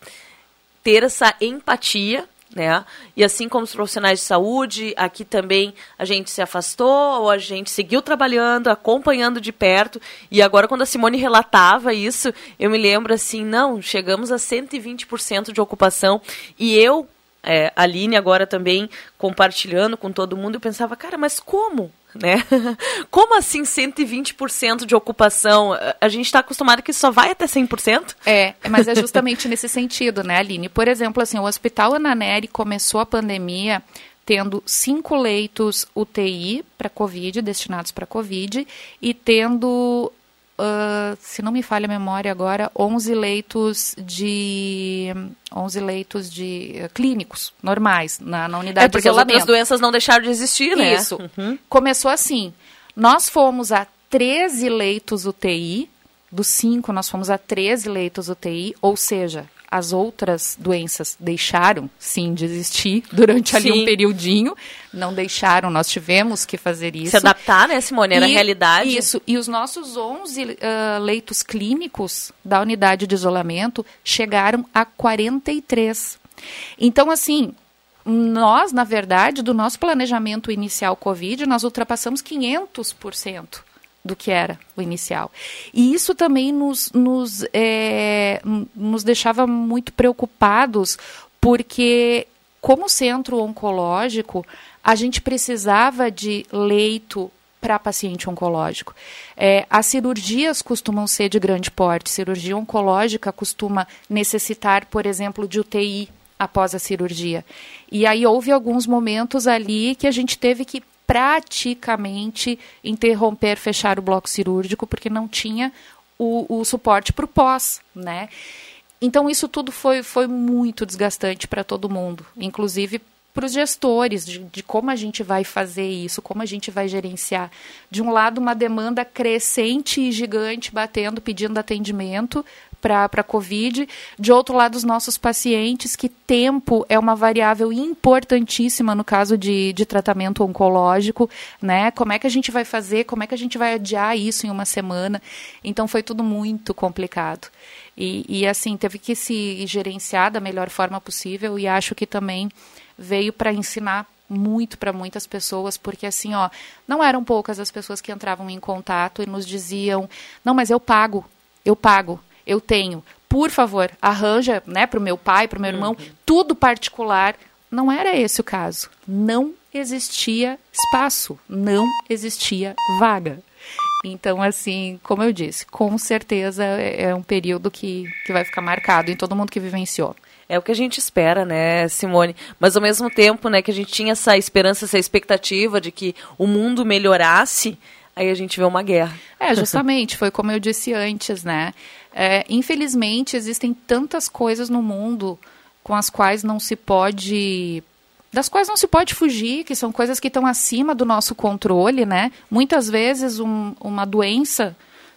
ter essa empatia né? E assim como os profissionais de saúde, aqui também a gente se afastou, ou a gente seguiu trabalhando, acompanhando de perto. E agora, quando a Simone relatava isso, eu me lembro assim: não, chegamos a 120% de ocupação. E eu, é, Aline, agora também compartilhando com todo mundo, eu pensava, cara, mas como? Né? Como assim 120% de ocupação? A gente está acostumado que só vai até 100%? É, mas é justamente nesse sentido, né, Aline? Por exemplo, assim, o Hospital Ananeri começou a pandemia tendo cinco leitos UTI para Covid, destinados para Covid, e tendo Uh, se não me falha a memória agora, 11 leitos de 11 leitos de uh, clínicos normais na, na unidade é porque de isolamento. as doenças não deixaram de existir, né? Isso. Uhum. Começou assim. Nós fomos a 13 leitos UTI, dos 5 nós fomos a 13 leitos UTI, ou seja, as outras doenças deixaram, sim, de existir durante ali sim. um periodinho. Não deixaram, nós tivemos que fazer isso. Se adaptar, né, Simone? Era a realidade. Isso. E os nossos 11 uh, leitos clínicos da unidade de isolamento chegaram a 43. Então, assim, nós, na verdade, do nosso planejamento inicial Covid, nós ultrapassamos 500% do que era o inicial. E isso também nos, nos, é, nos deixava muito preocupados, porque, como centro oncológico, a gente precisava de leito para paciente oncológico. É, as cirurgias costumam ser de grande porte. Cirurgia oncológica costuma necessitar, por exemplo, de UTI após a cirurgia. E aí houve alguns momentos ali que a gente teve que praticamente interromper, fechar o bloco cirúrgico, porque não tinha o, o suporte para o pós, né? Então isso tudo foi, foi muito desgastante para todo mundo, inclusive para os gestores, de, de, como a gente vai fazer isso, como a gente vai gerenciar. De um lado, uma demanda crescente e gigante batendo, pedindo atendimento, para a Covid. De outro lado, os nossos pacientes, que tempo é uma variável importantíssima no caso de, de tratamento oncológico, né? Como é que a gente vai fazer, como é que a gente vai adiar isso em uma semana? Então, foi tudo muito complicado. E, e assim, teve que se gerenciar da melhor forma possível e acho que também veio para ensinar muito para muitas pessoas, porque assim, ó, não eram poucas as pessoas que entravam em contato e nos diziam: "Não, mas eu pago. Eu pago eu tenho, por favor, arranja né, para o meu pai, para o meu irmão, uhum. tudo particular. Não era esse o caso. Não existia espaço, não existia vaga. Então, assim, como eu disse, com certeza é, é um período que, que vai ficar marcado em todo mundo que vivenciou. É o que a gente espera, né, Simone? Mas ao mesmo tempo, né, que a gente tinha essa esperança, essa expectativa de que o mundo melhorasse, aí a gente vê uma guerra. É, justamente, foi como eu disse antes, né? É, infelizmente, existem tantas coisas no mundo com as quais não se pode das quais não se pode fugir, que são coisas que estão acima do nosso controle, né? Muitas vezes um, uma doença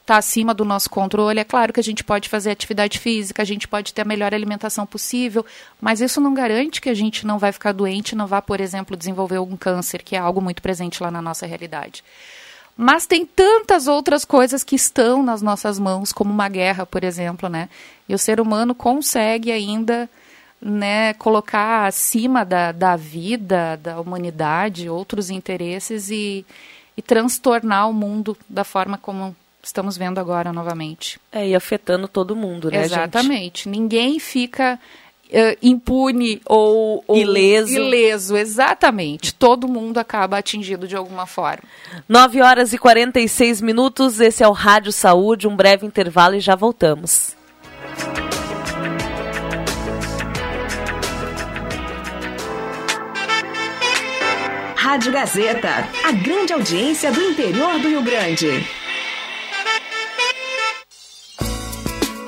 está acima do nosso controle. É claro que a gente pode fazer atividade física, a gente pode ter a melhor alimentação possível, mas isso não garante que a gente não vai ficar doente, não vá, por exemplo, desenvolver algum câncer, que é algo muito presente lá na nossa realidade. Mas tem tantas outras coisas que estão nas nossas mãos, como uma guerra, por exemplo, né? E o ser humano consegue ainda né, colocar acima da, da vida, da humanidade, outros interesses e, e transtornar o mundo da forma como estamos vendo agora novamente. É, e afetando todo mundo, né, Exatamente. Gente? Ninguém fica uh, impune ou, ou, ileso. Ileso, exatamente. Todo mundo acaba atingido de alguma forma. 9 horas e 46 minutos. Esse é o Rádio Saúde. Um breve intervalo e já voltamos. Rádio Gazeta, a grande audiência do interior do Rio Grande.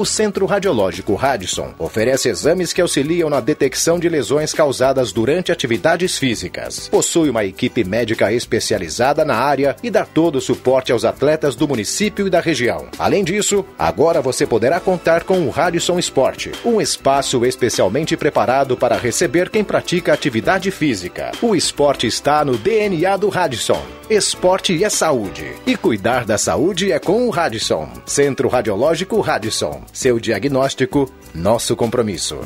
O Centro Radiológico Radisson oferece exames que auxiliam na detecção de lesões causadas durante atividades físicas. Possui uma equipe médica especializada na área e dá todo o suporte aos atletas do município e da região. Além disso, agora você poderá contar com o Radisson Esporte, um espaço especialmente preparado para receber quem pratica atividade física. O esporte está no DNA do Radisson. Esporte é saúde. E cuidar da saúde é com o Radisson. Centro Radiológico Radisson. Seu diagnóstico, nosso compromisso.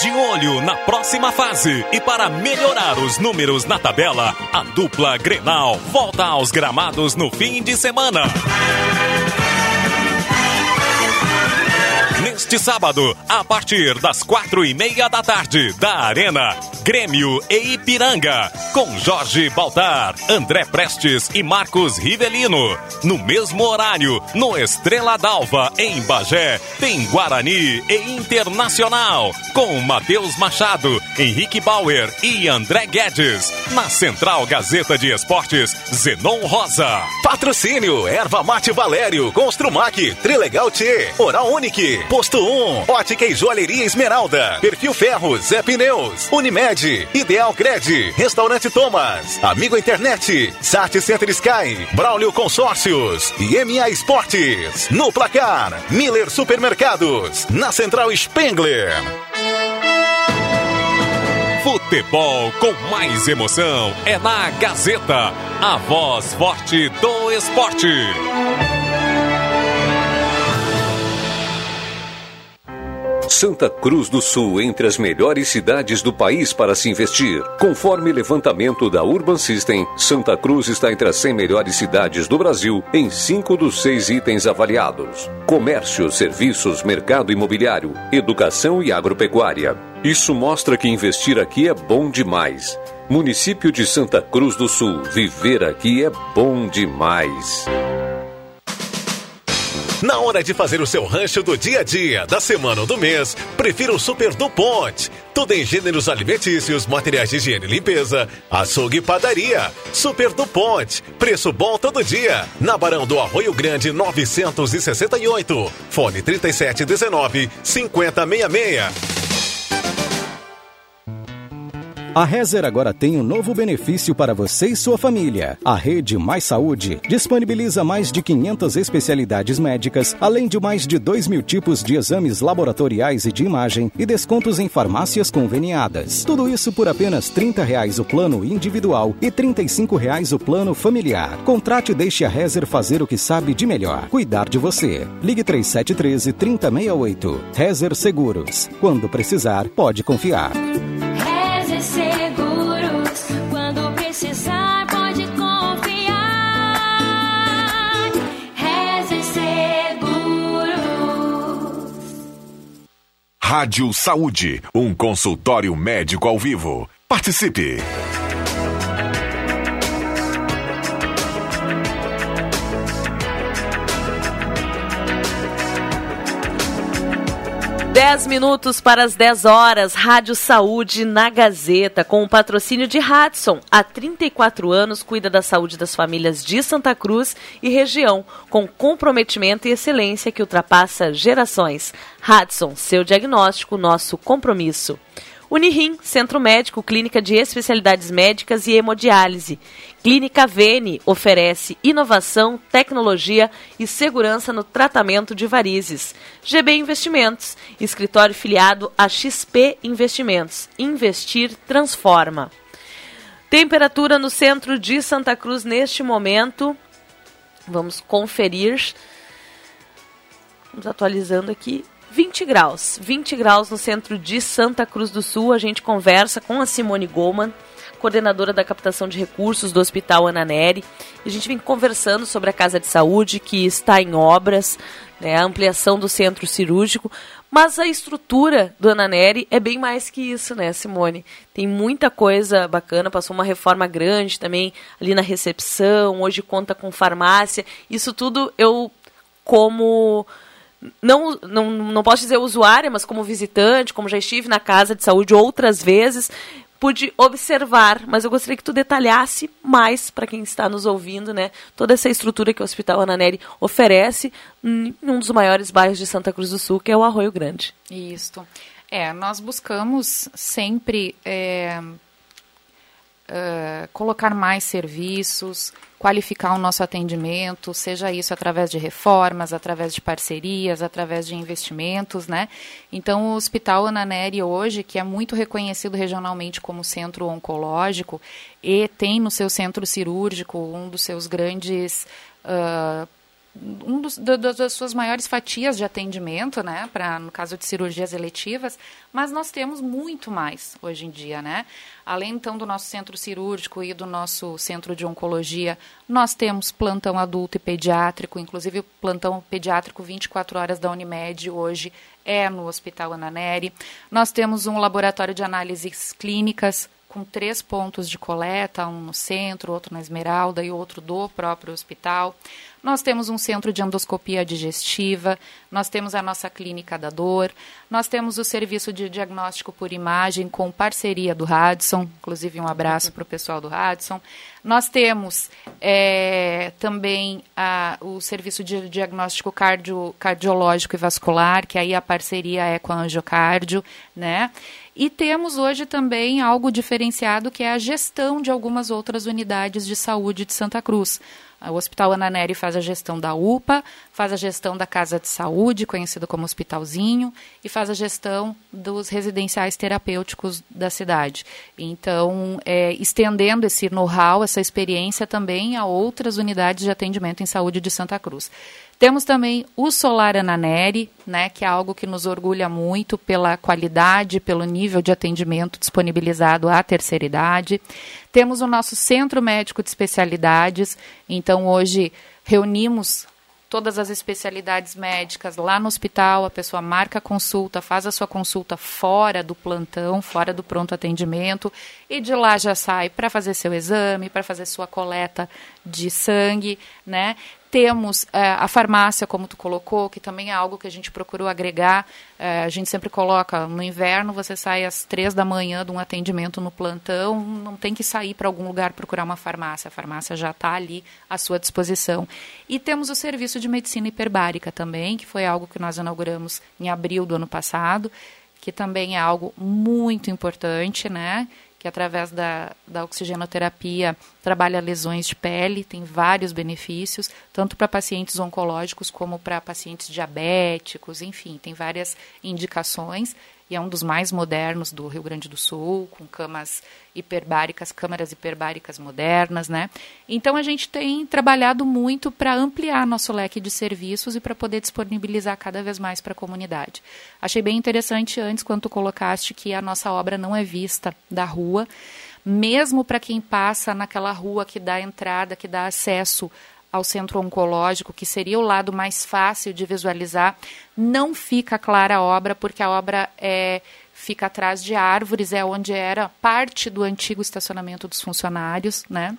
De olho na próxima fase e para melhorar os números na tabela, a dupla Grenal volta aos gramados no fim de semana. Neste sábado, a partir das quatro e meia da tarde, da Arena, Grêmio e Ipiranga, com Jorge Baltar, André Prestes e Marcos Rivelino. No mesmo horário, no Estrela d'Alva, em Bagé, tem Guarani e Internacional, com Matheus Machado, Henrique Bauer e André Guedes. Na Central Gazeta de Esportes, Zenon Rosa. Patrocínio, Erva Mate Valério, Construmac, Trilegal T, Oral Unique, Posto 1, Ótica e Joalheria Esmeralda, Perfil Ferros, Zé Pneus, Unimed, Ideal Cred, Restaurante Thomas, Amigo Internet, Sat Center Sky, Braulio Consórcios. E MA Esportes. No placar, Miller Supermercados, na Central Spengler. Futebol com mais emoção é na Gazeta, a voz forte do esporte. Santa Cruz do Sul entre as melhores cidades do país para se investir. Conforme levantamento da Urban System, Santa Cruz está entre as 100 melhores cidades do Brasil em cinco dos seis itens avaliados: comércio, serviços, mercado imobiliário, educação e agropecuária. Isso mostra que investir aqui é bom demais. Município de Santa Cruz do Sul, viver aqui é bom demais. Na hora de fazer o seu rancho do dia a dia, da semana ou do mês, prefira o Super do Ponte. Tudo em gêneros alimentícios, materiais de higiene e limpeza, açougue e padaria. Super do Ponte. Preço bom todo dia. Na Barão do Arroio Grande 968. Fone 3719 5066. A Rezer agora tem um novo benefício para você e sua família. A Rede Mais Saúde disponibiliza mais de 500 especialidades médicas, além de mais de 2 mil tipos de exames laboratoriais e de imagem e descontos em farmácias conveniadas. Tudo isso por apenas 30 reais o plano individual e 35 reais o plano familiar. Contrate e deixe a Rezer fazer o que sabe de melhor, cuidar de você. Ligue 3713 3068. Rezer Seguros. Quando precisar, pode confiar. Rádio Saúde, um consultório médico ao vivo. Participe! Dez minutos para as 10 horas, Rádio Saúde na Gazeta, com o patrocínio de Hudson. Há 34 anos cuida da saúde das famílias de Santa Cruz e região, com comprometimento e excelência que ultrapassa gerações. Hudson, seu diagnóstico, nosso compromisso. Unirim, Centro Médico, Clínica de Especialidades Médicas e Hemodiálise. Clínica Vene oferece inovação, tecnologia e segurança no tratamento de varizes. GB Investimentos, escritório filiado a XP Investimentos. Investir transforma. Temperatura no centro de Santa Cruz neste momento. Vamos conferir. Vamos atualizando aqui. 20 graus. 20 graus no centro de Santa Cruz do Sul. A gente conversa com a Simone Goman, coordenadora da captação de recursos do Hospital Ana Neri. A gente vem conversando sobre a Casa de Saúde, que está em obras, né, a ampliação do centro cirúrgico, mas a estrutura do Ananeri é bem mais que isso, né, Simone? Tem muita coisa bacana, passou uma reforma grande também ali na recepção, hoje conta com farmácia. Isso tudo eu, como. Não, não, não posso dizer usuária, mas como visitante, como já estive na casa de saúde outras vezes, pude observar, mas eu gostaria que tu detalhasse mais para quem está nos ouvindo, né? Toda essa estrutura que o Hospital Ananeri oferece em um dos maiores bairros de Santa Cruz do Sul, que é o Arroio Grande. Isso. É, nós buscamos sempre é, uh, colocar mais serviços, qualificar o nosso atendimento, seja isso através de reformas, através de parcerias, através de investimentos, né? Então, o Hospital Ananeri hoje, que é muito reconhecido regionalmente como centro oncológico e tem no seu centro cirúrgico um dos seus grandes uh, um dos, do, das suas maiores fatias de atendimento, né, para no caso de cirurgias eletivas, mas nós temos muito mais hoje em dia, né? Além então do nosso centro cirúrgico e do nosso centro de oncologia, nós temos plantão adulto e pediátrico, inclusive o plantão pediátrico 24 horas da Unimed hoje é no Hospital Ananeri. Nós temos um laboratório de análises clínicas com três pontos de coleta, um no centro, outro na Esmeralda e outro do próprio hospital. Nós temos um centro de endoscopia digestiva, nós temos a nossa clínica da dor, nós temos o serviço de diagnóstico por imagem com parceria do Radisson, inclusive um abraço para o pessoal do Radisson. Nós temos é, também a, o serviço de diagnóstico cardio, cardiológico e vascular, que aí a parceria é com a Angiocardio, né? E temos hoje também algo diferenciado que é a gestão de algumas outras unidades de saúde de Santa Cruz. O Hospital Ana Nery faz a gestão da UPA, faz a gestão da Casa de Saúde, conhecido como Hospitalzinho, e faz a gestão dos residenciais terapêuticos da cidade. Então, é, estendendo esse know-how, essa experiência também a outras unidades de atendimento em saúde de Santa Cruz. Temos também o Solar Ananeri, né, que é algo que nos orgulha muito pela qualidade, pelo nível de atendimento disponibilizado à terceira idade. Temos o nosso Centro Médico de Especialidades, então hoje reunimos todas as especialidades médicas lá no hospital, a pessoa marca a consulta, faz a sua consulta fora do plantão, fora do pronto atendimento, e de lá já sai para fazer seu exame, para fazer sua coleta de sangue, né? Temos é, a farmácia, como tu colocou, que também é algo que a gente procurou agregar. É, a gente sempre coloca, no inverno você sai às três da manhã de um atendimento no plantão, não tem que sair para algum lugar procurar uma farmácia. A farmácia já está ali à sua disposição. E temos o serviço de medicina hiperbárica também, que foi algo que nós inauguramos em abril do ano passado, que também é algo muito importante, né? Que através da, da oxigenoterapia trabalha lesões de pele, tem vários benefícios, tanto para pacientes oncológicos como para pacientes diabéticos, enfim, tem várias indicações e é um dos mais modernos do Rio Grande do Sul, com camas hiperbáricas, câmaras hiperbáricas modernas, né? Então a gente tem trabalhado muito para ampliar nosso leque de serviços e para poder disponibilizar cada vez mais para a comunidade. Achei bem interessante antes quando tu colocaste que a nossa obra não é vista da rua, mesmo para quem passa naquela rua que dá entrada, que dá acesso ao centro oncológico, que seria o lado mais fácil de visualizar, não fica clara a obra, porque a obra é, fica atrás de árvores, é onde era parte do antigo estacionamento dos funcionários, né?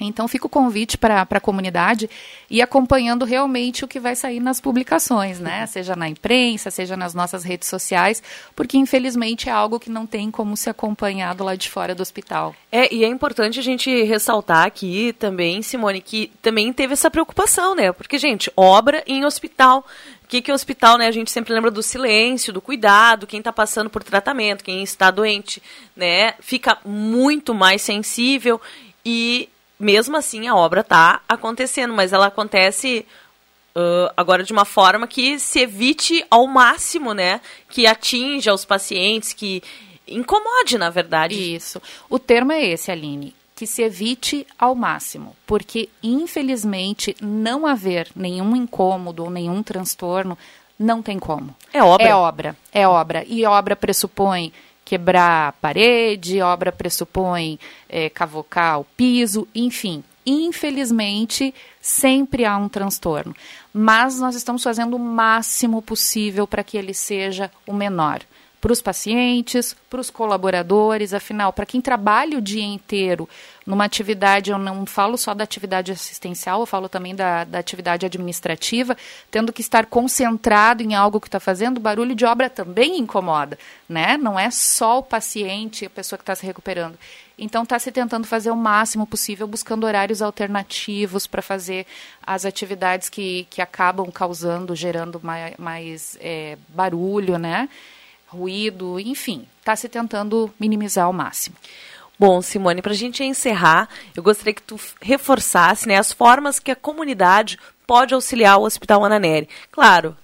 Então fica o convite para a comunidade e acompanhando realmente o que vai sair nas publicações, né? Uhum. Seja na imprensa, seja nas nossas redes sociais, porque infelizmente é algo que não tem como ser acompanhado lá de fora do hospital. É, e é importante a gente ressaltar aqui também, Simone, que também teve essa preocupação, né? Porque, gente, obra em hospital. O que, que é hospital, né? A gente sempre lembra do silêncio, do cuidado, quem está passando por tratamento, quem está doente, né? Fica muito mais sensível e mesmo assim a obra está acontecendo, mas ela acontece uh, agora de uma forma que se evite ao máximo, né? Que atinja os pacientes, que incomode, na verdade. Isso. O termo é esse, Aline. Que se evite ao máximo, porque infelizmente não haver nenhum incômodo ou nenhum transtorno não tem como. É obra. É obra, é obra. E obra pressupõe quebrar a parede, obra pressupõe é, cavocar o piso, enfim. Infelizmente, sempre há um transtorno. Mas nós estamos fazendo o máximo possível para que ele seja o menor para os pacientes, para os colaboradores, afinal, para quem trabalha o dia inteiro numa atividade, eu não falo só da atividade assistencial, eu falo também da, da atividade administrativa, tendo que estar concentrado em algo que está fazendo, barulho de obra também incomoda, né? Não é só o paciente, a pessoa que está se recuperando. Então está se tentando fazer o máximo possível, buscando horários alternativos para fazer as atividades que, que acabam causando, gerando mais, mais é, barulho, né? Ruído, enfim, está se tentando minimizar ao máximo. Bom, Simone, para a gente encerrar, eu gostaria que tu reforçasse né, as formas que a comunidade pode auxiliar o Hospital Ananeri. Claro,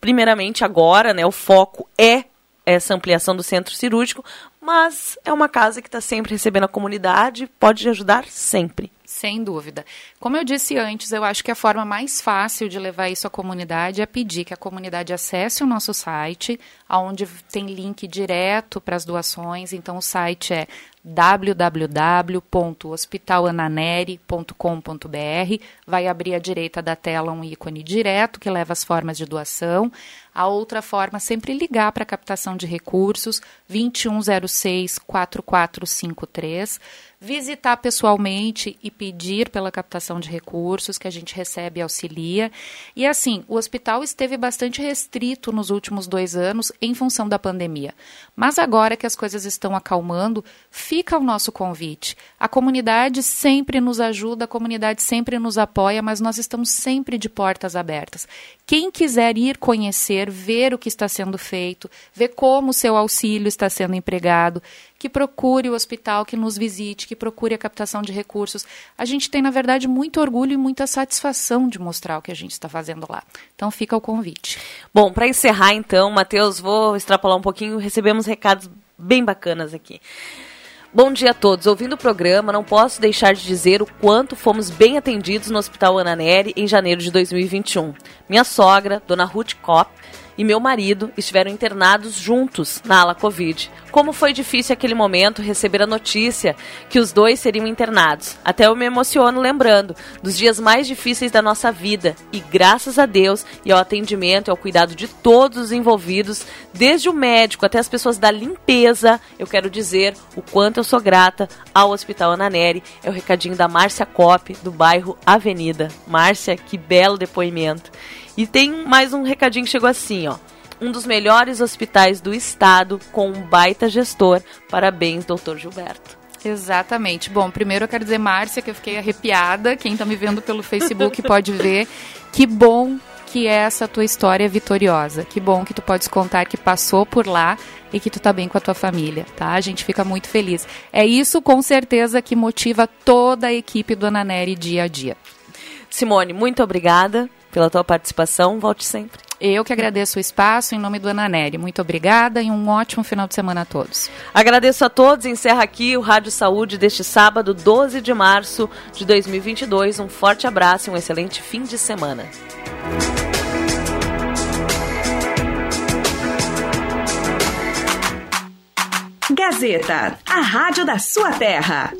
primeiramente agora, né, o foco é essa ampliação do centro cirúrgico, mas é uma casa que está sempre recebendo a comunidade, pode ajudar sempre. Sem dúvida. Como eu disse antes, eu acho que a forma mais fácil de levar isso à comunidade é pedir que a comunidade acesse o nosso site, onde tem link direto para as doações. Então, o site é www.hospitalananeri.com.br. Vai abrir à direita da tela um ícone direto que leva as formas de doação. A outra forma, sempre ligar para a captação de recursos, 2106 4453 visitar pessoalmente e pedir pela captação de recursos que a gente recebe e auxilia. E assim, o hospital esteve bastante restrito nos últimos dois anos em função da pandemia. Mas agora que as coisas estão acalmando, fica o nosso convite. A comunidade sempre nos ajuda, a comunidade sempre nos apoia, mas nós estamos sempre de portas abertas. Quem quiser ir conhecer, ver o que está sendo feito, ver como o seu auxílio está sendo empregado, que procure o hospital, que nos visite, que procure a captação de recursos. A gente tem, na verdade, muito orgulho e muita satisfação de mostrar o que a gente está fazendo lá. Então fica o convite. Bom, para encerrar então, Matheus, vou extrapolar um pouquinho, recebemos recados bem bacanas aqui. Bom dia a todos. Ouvindo o programa, não posso deixar de dizer o quanto fomos bem atendidos no Hospital Ana Neri em janeiro de 2021. Minha sogra, Dona Ruth Kopp, e meu marido estiveram internados juntos na ala Covid. Como foi difícil aquele momento receber a notícia que os dois seriam internados. Até eu me emociono lembrando dos dias mais difíceis da nossa vida e graças a Deus e ao atendimento e ao cuidado de todos os envolvidos, desde o médico até as pessoas da limpeza, eu quero dizer o quanto eu sou grata ao Hospital Ananeri. É o recadinho da Márcia Cop, do bairro Avenida. Márcia, que belo depoimento. E tem mais um recadinho que chegou assim, ó. Um dos melhores hospitais do estado com um baita gestor. Parabéns, doutor Gilberto. Exatamente. Bom, primeiro eu quero dizer, Márcia, que eu fiquei arrepiada. Quem está me vendo pelo Facebook pode ver. Que bom que é essa tua história vitoriosa. Que bom que tu podes contar que passou por lá e que tu tá bem com a tua família, tá? A gente fica muito feliz. É isso com certeza que motiva toda a equipe do Ananeri dia a dia. Simone, muito obrigada pela tua participação. Volte sempre. Eu que agradeço o espaço em nome do Ananeri. Muito obrigada e um ótimo final de semana a todos. Agradeço a todos. Encerra aqui o Rádio Saúde deste sábado, 12 de março de 2022. Um forte abraço e um excelente fim de semana. Gazeta, a rádio da sua terra.